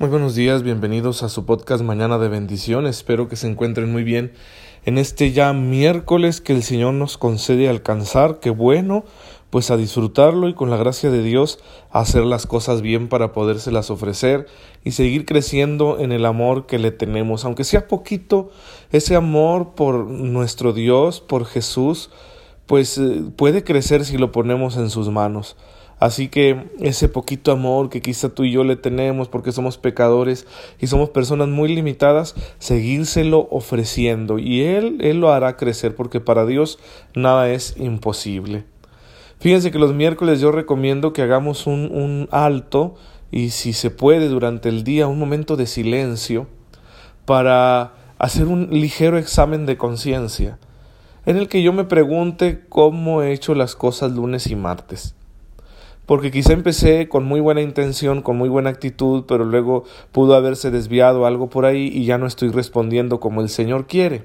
Muy buenos días, bienvenidos a su podcast Mañana de Bendición. Espero que se encuentren muy bien en este ya miércoles que el Señor nos concede alcanzar. Qué bueno, pues a disfrutarlo y con la gracia de Dios hacer las cosas bien para podérselas ofrecer y seguir creciendo en el amor que le tenemos, aunque sea poquito, ese amor por nuestro Dios, por Jesús, pues eh, puede crecer si lo ponemos en sus manos. Así que ese poquito amor que quizá tú y yo le tenemos porque somos pecadores y somos personas muy limitadas, seguírselo ofreciendo y Él, Él lo hará crecer porque para Dios nada es imposible. Fíjense que los miércoles yo recomiendo que hagamos un, un alto y si se puede durante el día un momento de silencio para hacer un ligero examen de conciencia en el que yo me pregunte cómo he hecho las cosas lunes y martes porque quizá empecé con muy buena intención, con muy buena actitud, pero luego pudo haberse desviado algo por ahí y ya no estoy respondiendo como el Señor quiere.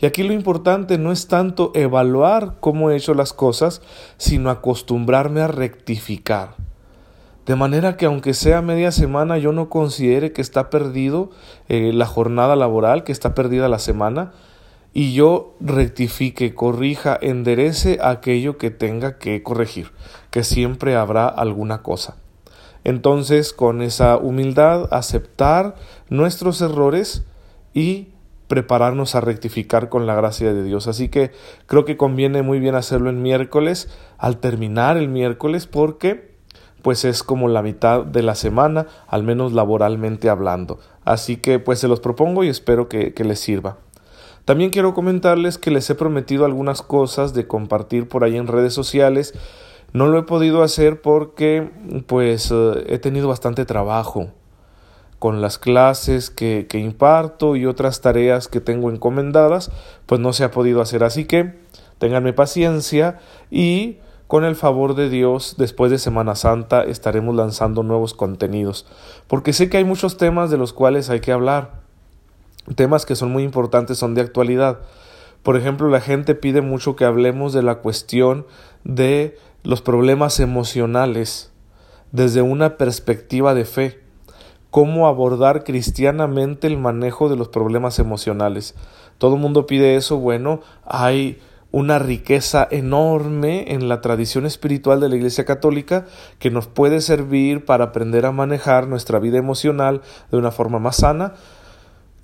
Y aquí lo importante no es tanto evaluar cómo he hecho las cosas, sino acostumbrarme a rectificar. De manera que aunque sea media semana yo no considere que está perdido eh, la jornada laboral, que está perdida la semana, y yo rectifique, corrija, enderece aquello que tenga que corregir, que siempre habrá alguna cosa. Entonces, con esa humildad, aceptar nuestros errores y prepararnos a rectificar con la gracia de Dios. Así que creo que conviene muy bien hacerlo en miércoles, al terminar el miércoles, porque pues es como la mitad de la semana, al menos laboralmente hablando. Así que pues se los propongo y espero que, que les sirva. También quiero comentarles que les he prometido algunas cosas de compartir por ahí en redes sociales. No lo he podido hacer porque pues eh, he tenido bastante trabajo con las clases que, que imparto y otras tareas que tengo encomendadas, pues no se ha podido hacer. Así que ténganme paciencia y con el favor de Dios, después de Semana Santa estaremos lanzando nuevos contenidos, porque sé que hay muchos temas de los cuales hay que hablar temas que son muy importantes son de actualidad. Por ejemplo, la gente pide mucho que hablemos de la cuestión de los problemas emocionales desde una perspectiva de fe. Cómo abordar cristianamente el manejo de los problemas emocionales. Todo el mundo pide eso. Bueno, hay una riqueza enorme en la tradición espiritual de la Iglesia Católica que nos puede servir para aprender a manejar nuestra vida emocional de una forma más sana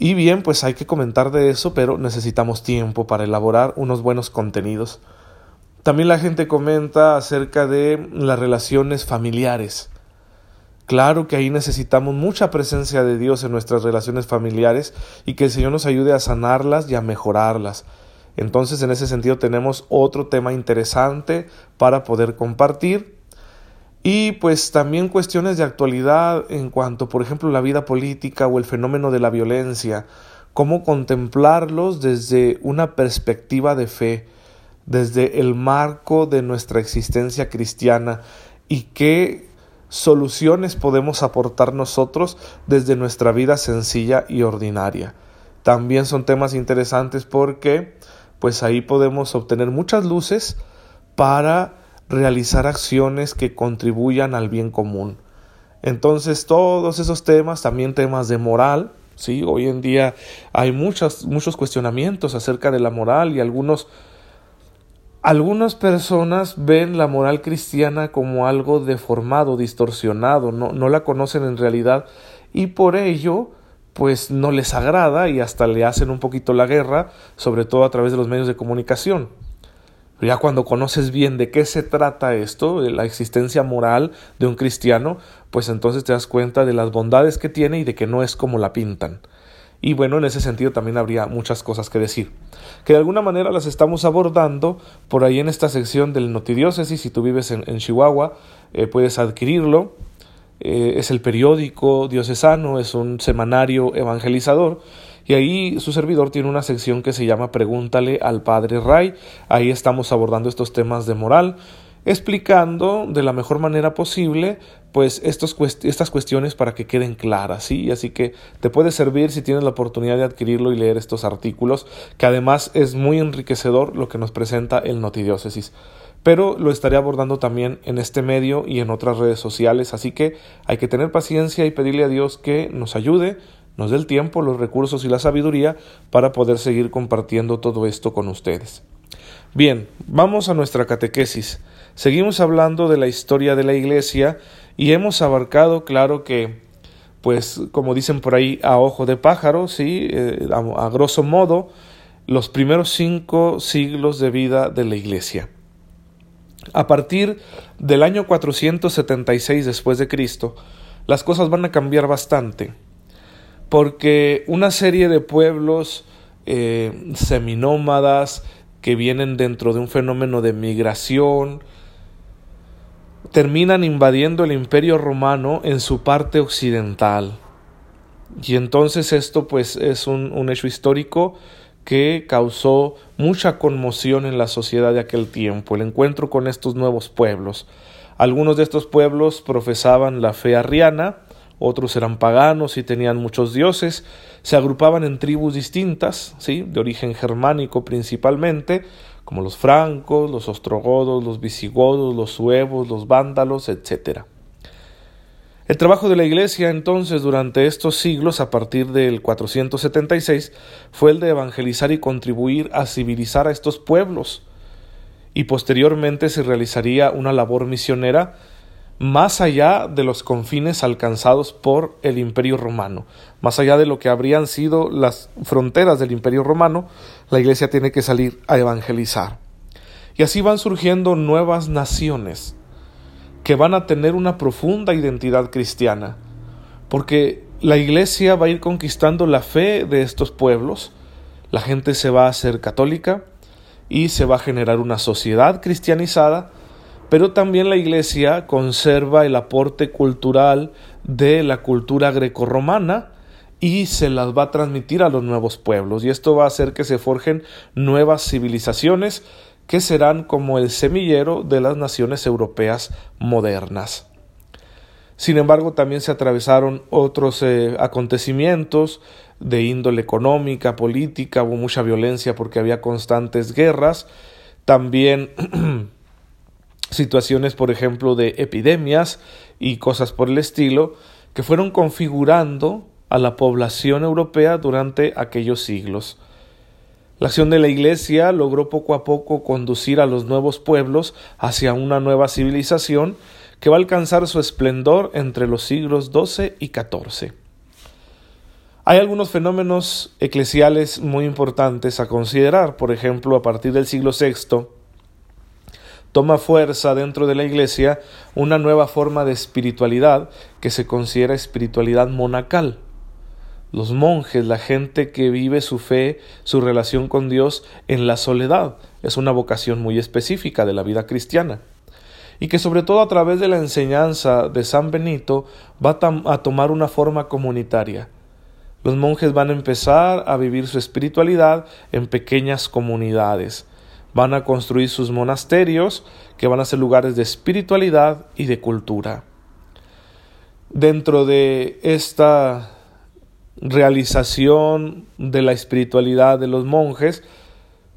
y bien, pues hay que comentar de eso, pero necesitamos tiempo para elaborar unos buenos contenidos. También la gente comenta acerca de las relaciones familiares. Claro que ahí necesitamos mucha presencia de Dios en nuestras relaciones familiares y que el Señor nos ayude a sanarlas y a mejorarlas. Entonces, en ese sentido, tenemos otro tema interesante para poder compartir y pues también cuestiones de actualidad en cuanto, por ejemplo, la vida política o el fenómeno de la violencia, cómo contemplarlos desde una perspectiva de fe, desde el marco de nuestra existencia cristiana y qué soluciones podemos aportar nosotros desde nuestra vida sencilla y ordinaria. También son temas interesantes porque pues ahí podemos obtener muchas luces para realizar acciones que contribuyan al bien común. Entonces todos esos temas, también temas de moral, ¿sí? Hoy en día hay muchos, muchos cuestionamientos acerca de la moral y algunos, algunas personas ven la moral cristiana como algo deformado, distorsionado, no, no la conocen en realidad y por ello pues no les agrada y hasta le hacen un poquito la guerra, sobre todo a través de los medios de comunicación ya cuando conoces bien de qué se trata esto, de la existencia moral de un cristiano, pues entonces te das cuenta de las bondades que tiene y de que no es como la pintan. Y bueno, en ese sentido también habría muchas cosas que decir, que de alguna manera las estamos abordando por ahí en esta sección del Notidiócesis. Si tú vives en, Chihuahua, eh, puedes adquirirlo. Eh, es el periódico diocesano, es un semanario evangelizador y ahí su servidor tiene una sección que se llama Pregúntale al Padre Ray. Ahí estamos abordando estos temas de moral, explicando de la mejor manera posible pues estos estas cuestiones para que queden claras, ¿sí? Así que te puede servir si tienes la oportunidad de adquirirlo y leer estos artículos, que además es muy enriquecedor lo que nos presenta el Notidiócesis. pero lo estaré abordando también en este medio y en otras redes sociales, así que hay que tener paciencia y pedirle a Dios que nos ayude, nos dé el tiempo, los recursos y la sabiduría para poder seguir compartiendo todo esto con ustedes. Bien, vamos a nuestra catequesis. Seguimos hablando de la historia de la Iglesia y hemos abarcado, claro que, pues, como dicen por ahí, a ojo de pájaro, sí, eh, a, a grosso modo, los primeros cinco siglos de vida de la Iglesia. A partir del año 476 después de Cristo, las cosas van a cambiar bastante, porque una serie de pueblos eh, seminómadas que vienen dentro de un fenómeno de migración, terminan invadiendo el imperio romano en su parte occidental. Y entonces esto pues es un, un hecho histórico que causó mucha conmoción en la sociedad de aquel tiempo, el encuentro con estos nuevos pueblos. Algunos de estos pueblos profesaban la fe arriana, otros eran paganos y tenían muchos dioses, se agrupaban en tribus distintas, ¿sí? de origen germánico principalmente, como los francos, los ostrogodos, los visigodos, los suevos, los vándalos, etc. El trabajo de la Iglesia entonces durante estos siglos, a partir del 476, fue el de evangelizar y contribuir a civilizar a estos pueblos, y posteriormente se realizaría una labor misionera más allá de los confines alcanzados por el Imperio romano, más allá de lo que habrían sido las fronteras del Imperio romano, la Iglesia tiene que salir a evangelizar. Y así van surgiendo nuevas naciones, que van a tener una profunda identidad cristiana, porque la iglesia va a ir conquistando la fe de estos pueblos, la gente se va a hacer católica y se va a generar una sociedad cristianizada, pero también la iglesia conserva el aporte cultural de la cultura grecorromana y se las va a transmitir a los nuevos pueblos y esto va a hacer que se forjen nuevas civilizaciones que serán como el semillero de las naciones europeas modernas. Sin embargo, también se atravesaron otros eh, acontecimientos de índole económica, política, hubo mucha violencia porque había constantes guerras, también situaciones, por ejemplo, de epidemias y cosas por el estilo, que fueron configurando a la población europea durante aquellos siglos. La acción de la Iglesia logró poco a poco conducir a los nuevos pueblos hacia una nueva civilización que va a alcanzar su esplendor entre los siglos XII y XIV. Hay algunos fenómenos eclesiales muy importantes a considerar, por ejemplo, a partir del siglo VI, toma fuerza dentro de la Iglesia una nueva forma de espiritualidad que se considera espiritualidad monacal los monjes, la gente que vive su fe, su relación con Dios en la soledad. Es una vocación muy específica de la vida cristiana. Y que sobre todo a través de la enseñanza de San Benito va a tomar una forma comunitaria. Los monjes van a empezar a vivir su espiritualidad en pequeñas comunidades. Van a construir sus monasterios, que van a ser lugares de espiritualidad y de cultura. Dentro de esta realización de la espiritualidad de los monjes,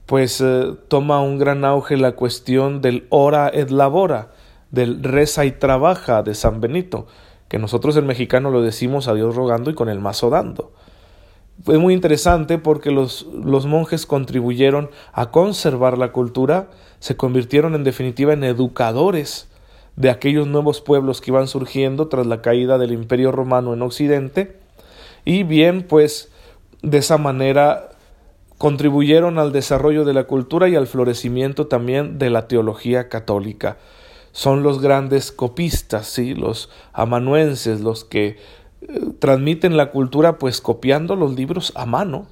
pues eh, toma un gran auge la cuestión del ora et labora, del reza y trabaja de San Benito, que nosotros en mexicano lo decimos a Dios rogando y con el mazo dando. Fue muy interesante porque los, los monjes contribuyeron a conservar la cultura, se convirtieron en definitiva en educadores de aquellos nuevos pueblos que iban surgiendo tras la caída del imperio romano en Occidente, y bien, pues de esa manera contribuyeron al desarrollo de la cultura y al florecimiento también de la teología católica. Son los grandes copistas, ¿sí? los amanuenses, los que transmiten la cultura pues copiando los libros a mano.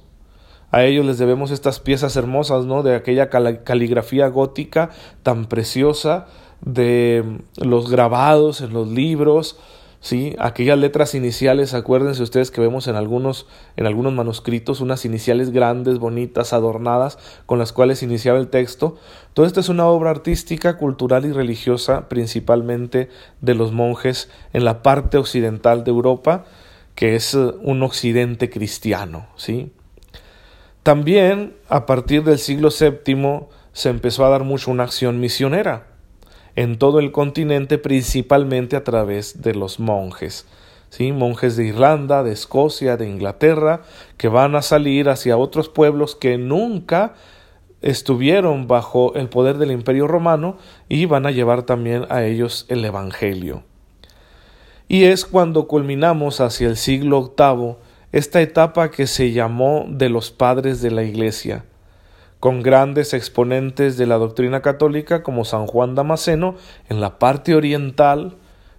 A ellos les debemos estas piezas hermosas, ¿no? De aquella caligrafía gótica tan preciosa, de los grabados en los libros, ¿sí? Aquellas letras iniciales, acuérdense ustedes que vemos en algunos, en algunos manuscritos unas iniciales grandes, bonitas, adornadas, con las cuales iniciaba el texto. Todo esto es una obra artística, cultural y religiosa, principalmente de los monjes en la parte occidental de Europa, que es eh, un occidente cristiano, ¿sí? También, a partir del siglo VII, se empezó a dar mucho una acción misionera en todo el continente, principalmente a través de los monjes. ¿sí? Monjes de Irlanda, de Escocia, de Inglaterra, que van a salir hacia otros pueblos que nunca estuvieron bajo el poder del imperio romano y van a llevar también a ellos el Evangelio. Y es cuando culminamos hacia el siglo VIII esta etapa que se llamó de los padres de la Iglesia, con grandes exponentes de la doctrina católica como San Juan Damasceno en la parte oriental,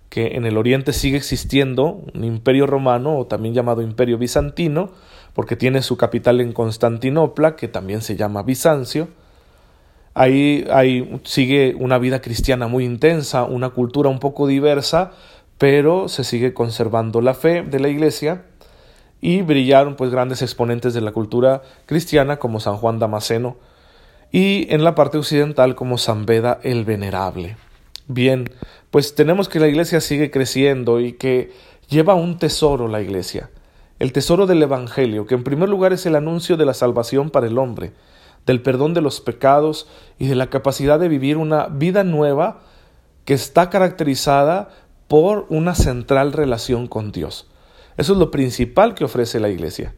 que en el oriente sigue existiendo un imperio romano o también llamado imperio bizantino, porque tiene su capital en Constantinopla, que también se llama Bizancio. Ahí, ahí sigue una vida cristiana muy intensa, una cultura un poco diversa, pero se sigue conservando la fe de la iglesia y brillaron pues grandes exponentes de la cultura cristiana como San Juan Damasceno y en la parte occidental como San Beda el Venerable. Bien, pues tenemos que la iglesia sigue creciendo y que lleva un tesoro la iglesia, el tesoro del Evangelio, que en primer lugar es el anuncio de la salvación para el hombre, del perdón de los pecados y de la capacidad de vivir una vida nueva que está caracterizada por una central relación con Dios. Eso es lo principal que ofrece la iglesia.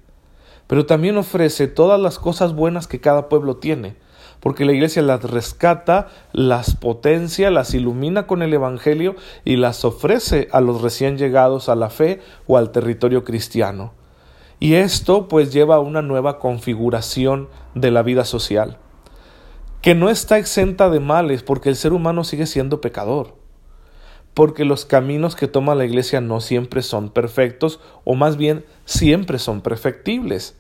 Pero también ofrece todas las cosas buenas que cada pueblo tiene, porque la iglesia las rescata, las potencia, las ilumina con el Evangelio y las ofrece a los recién llegados a la fe o al territorio cristiano. Y esto pues lleva a una nueva configuración de la vida social, que no está exenta de males porque el ser humano sigue siendo pecador porque los caminos que toma la iglesia no siempre son perfectos, o más bien siempre son perfectibles.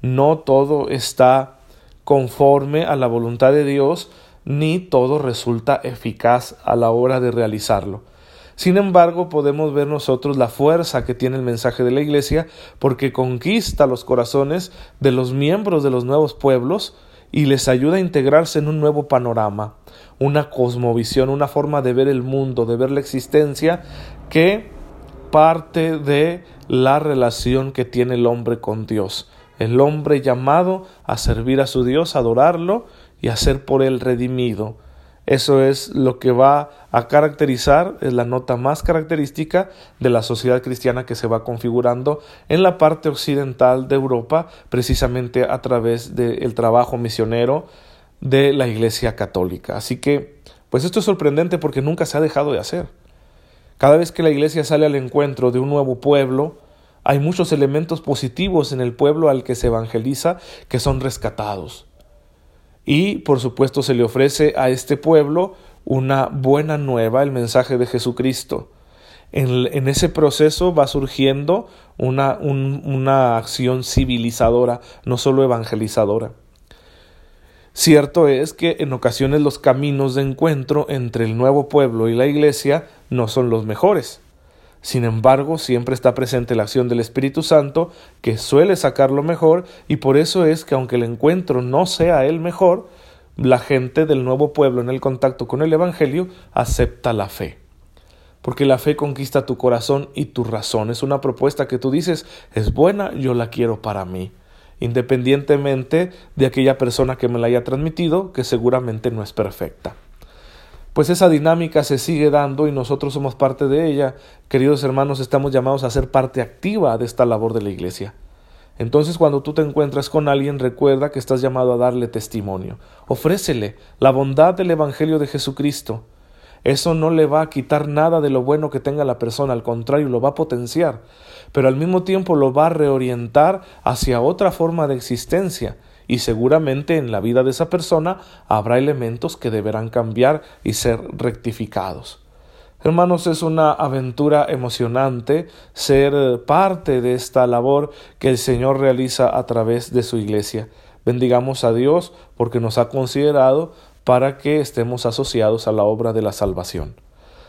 No todo está conforme a la voluntad de Dios, ni todo resulta eficaz a la hora de realizarlo. Sin embargo, podemos ver nosotros la fuerza que tiene el mensaje de la Iglesia porque conquista los corazones de los miembros de los nuevos pueblos y les ayuda a integrarse en un nuevo panorama, una cosmovisión, una forma de ver el mundo, de ver la existencia que parte de la relación que tiene el hombre con Dios. El hombre llamado a servir a su Dios, a adorarlo y a ser por él redimido. Eso es lo que va a caracterizar, es la nota más característica de la sociedad cristiana que se va configurando en la parte occidental de Europa, precisamente a través del trabajo misionero de la Iglesia Católica. Así que, pues esto es sorprendente porque nunca se ha dejado de hacer. Cada vez que la Iglesia sale al encuentro de un nuevo pueblo, hay muchos elementos positivos en el pueblo al que se evangeliza que son rescatados y por supuesto se le ofrece a este pueblo una buena nueva, el mensaje de Jesucristo. En, ese proceso va surgiendo una, una acción civilizadora, no solo evangelizadora. Cierto es que en ocasiones los caminos de encuentro entre el nuevo pueblo y la iglesia no son los mejores. Sin embargo, siempre está presente la acción del Espíritu Santo, que suele sacar lo mejor, y por eso es que aunque el encuentro no sea el mejor, la gente del nuevo pueblo en el contacto con el Evangelio acepta la fe. Porque la fe conquista tu corazón y tu razón. Es una propuesta que tú dices, es buena, yo la quiero para mí, independientemente de aquella persona que me la haya transmitido, que seguramente no es perfecta pues esa dinámica se sigue dando y nosotros somos parte de ella. Queridos hermanos, estamos llamados a ser parte activa de esta labor de la Iglesia. Entonces cuando tú te encuentras con alguien, recuerda que estás llamado a darle testimonio. Ofrécele la bondad del Evangelio de Jesucristo. Eso no le va a quitar nada de lo bueno que tenga la persona, al contrario, lo va a potenciar, pero al mismo tiempo lo va a reorientar hacia otra forma de existencia y seguramente en la vida de esa persona habrá elementos que deberán cambiar y ser rectificados. Hermanos, es una aventura emocionante ser parte de esta labor que el Señor realiza a través de su iglesia. Bendigamos a Dios porque nos ha considerado para que estemos asociados a la obra de la salvación.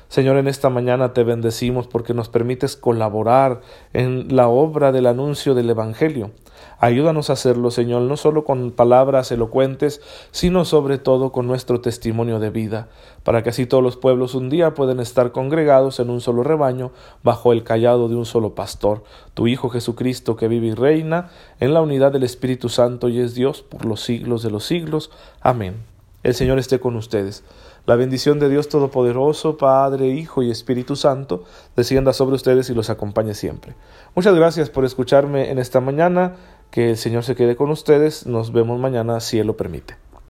Señor, en esta mañana te bendecimos porque nos permites colaborar en la obra del anuncio del Evangelio. Ayúdanos a hacerlo, Señor, no solo con palabras elocuentes, sino sobre todo con nuestro testimonio de vida, para que así todos los pueblos un día puedan estar congregados en un solo rebaño, bajo el callado de un solo pastor, tu Hijo Jesucristo, que vive y reina en la unidad del Espíritu Santo y es Dios por los siglos de los siglos. Amén. El Señor esté con ustedes. La bendición de Dios Todopoderoso, Padre, Hijo y Espíritu Santo, descienda sobre ustedes y los acompañe siempre. Muchas gracias por escucharme en esta mañana. Que el Señor se quede con ustedes. Nos vemos mañana si Él lo permite.